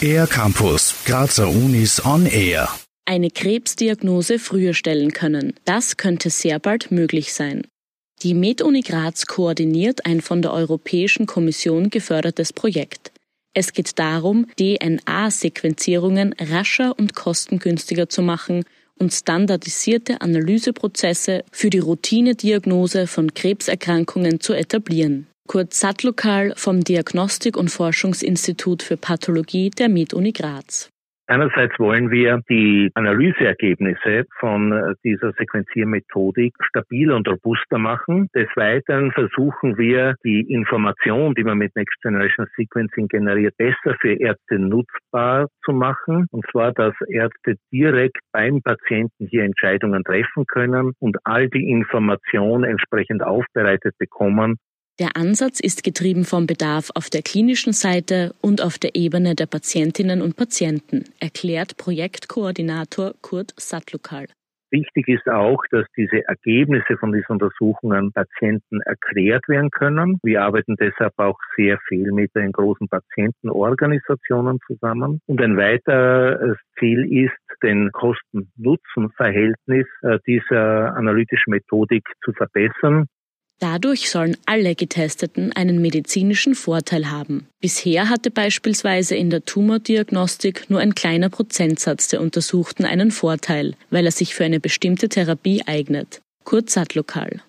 Air Campus, Grazer Unis on Air. Eine Krebsdiagnose früher stellen können. Das könnte sehr bald möglich sein. Die MedUni Graz koordiniert ein von der Europäischen Kommission gefördertes Projekt. Es geht darum, DNA-Sequenzierungen rascher und kostengünstiger zu machen und standardisierte Analyseprozesse für die Routinediagnose von Krebserkrankungen zu etablieren. Kurt Sattlokal vom Diagnostik- und Forschungsinstitut für Pathologie der MedUni Graz. Einerseits wollen wir die Analyseergebnisse von äh, dieser Sequenziermethodik stabiler und robuster machen. Des Weiteren versuchen wir, die Information, die man mit Next Generation Sequencing generiert, besser für Ärzte nutzbar zu machen. Und zwar, dass Ärzte direkt beim Patienten hier Entscheidungen treffen können und all die Information entsprechend aufbereitet bekommen, der Ansatz ist getrieben vom Bedarf auf der klinischen Seite und auf der Ebene der Patientinnen und Patienten, erklärt Projektkoordinator Kurt Sattlukal. Wichtig ist auch, dass diese Ergebnisse von diesen Untersuchungen Patienten erklärt werden können. Wir arbeiten deshalb auch sehr viel mit den großen Patientenorganisationen zusammen. Und ein weiteres Ziel ist, den Kosten-Nutzen-Verhältnis äh, dieser analytischen Methodik zu verbessern. Dadurch sollen alle Getesteten einen medizinischen Vorteil haben. Bisher hatte beispielsweise in der Tumordiagnostik nur ein kleiner Prozentsatz der Untersuchten einen Vorteil, weil er sich für eine bestimmte Therapie eignet. Kurz Sattlokal.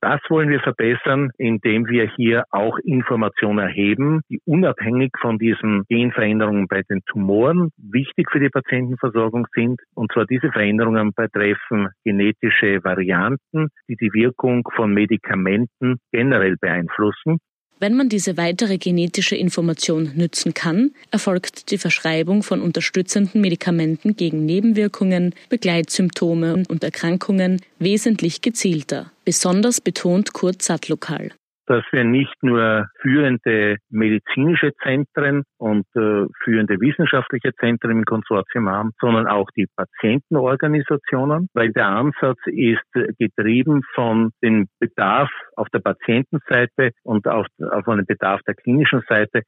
Das wollen wir verbessern, indem wir hier auch Informationen erheben, die unabhängig von diesen Genveränderungen bei den Tumoren wichtig für die Patientenversorgung sind. Und zwar diese Veränderungen betreffen genetische Varianten, die die Wirkung von Medikamenten generell beeinflussen. Wenn man diese weitere genetische Information nützen kann, erfolgt die Verschreibung von unterstützenden Medikamenten gegen Nebenwirkungen, Begleitsymptome und Erkrankungen wesentlich gezielter. Besonders betont Kurt Sattlokal dass wir nicht nur führende medizinische Zentren und äh, führende wissenschaftliche Zentren im Konsortium haben, sondern auch die Patientenorganisationen, weil der Ansatz ist getrieben von dem Bedarf auf der Patientenseite und auf, auf einen Bedarf der klinischen Seite.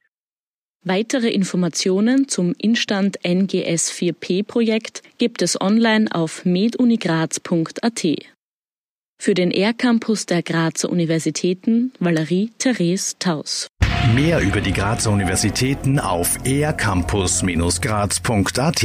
Weitere Informationen zum Instand NGS 4P Projekt gibt es online auf medunigraz.at. Für den R-Campus der Grazer Universitäten Valerie Therese Taus. Mehr über die Grazer Universitäten auf ercampus-graz.at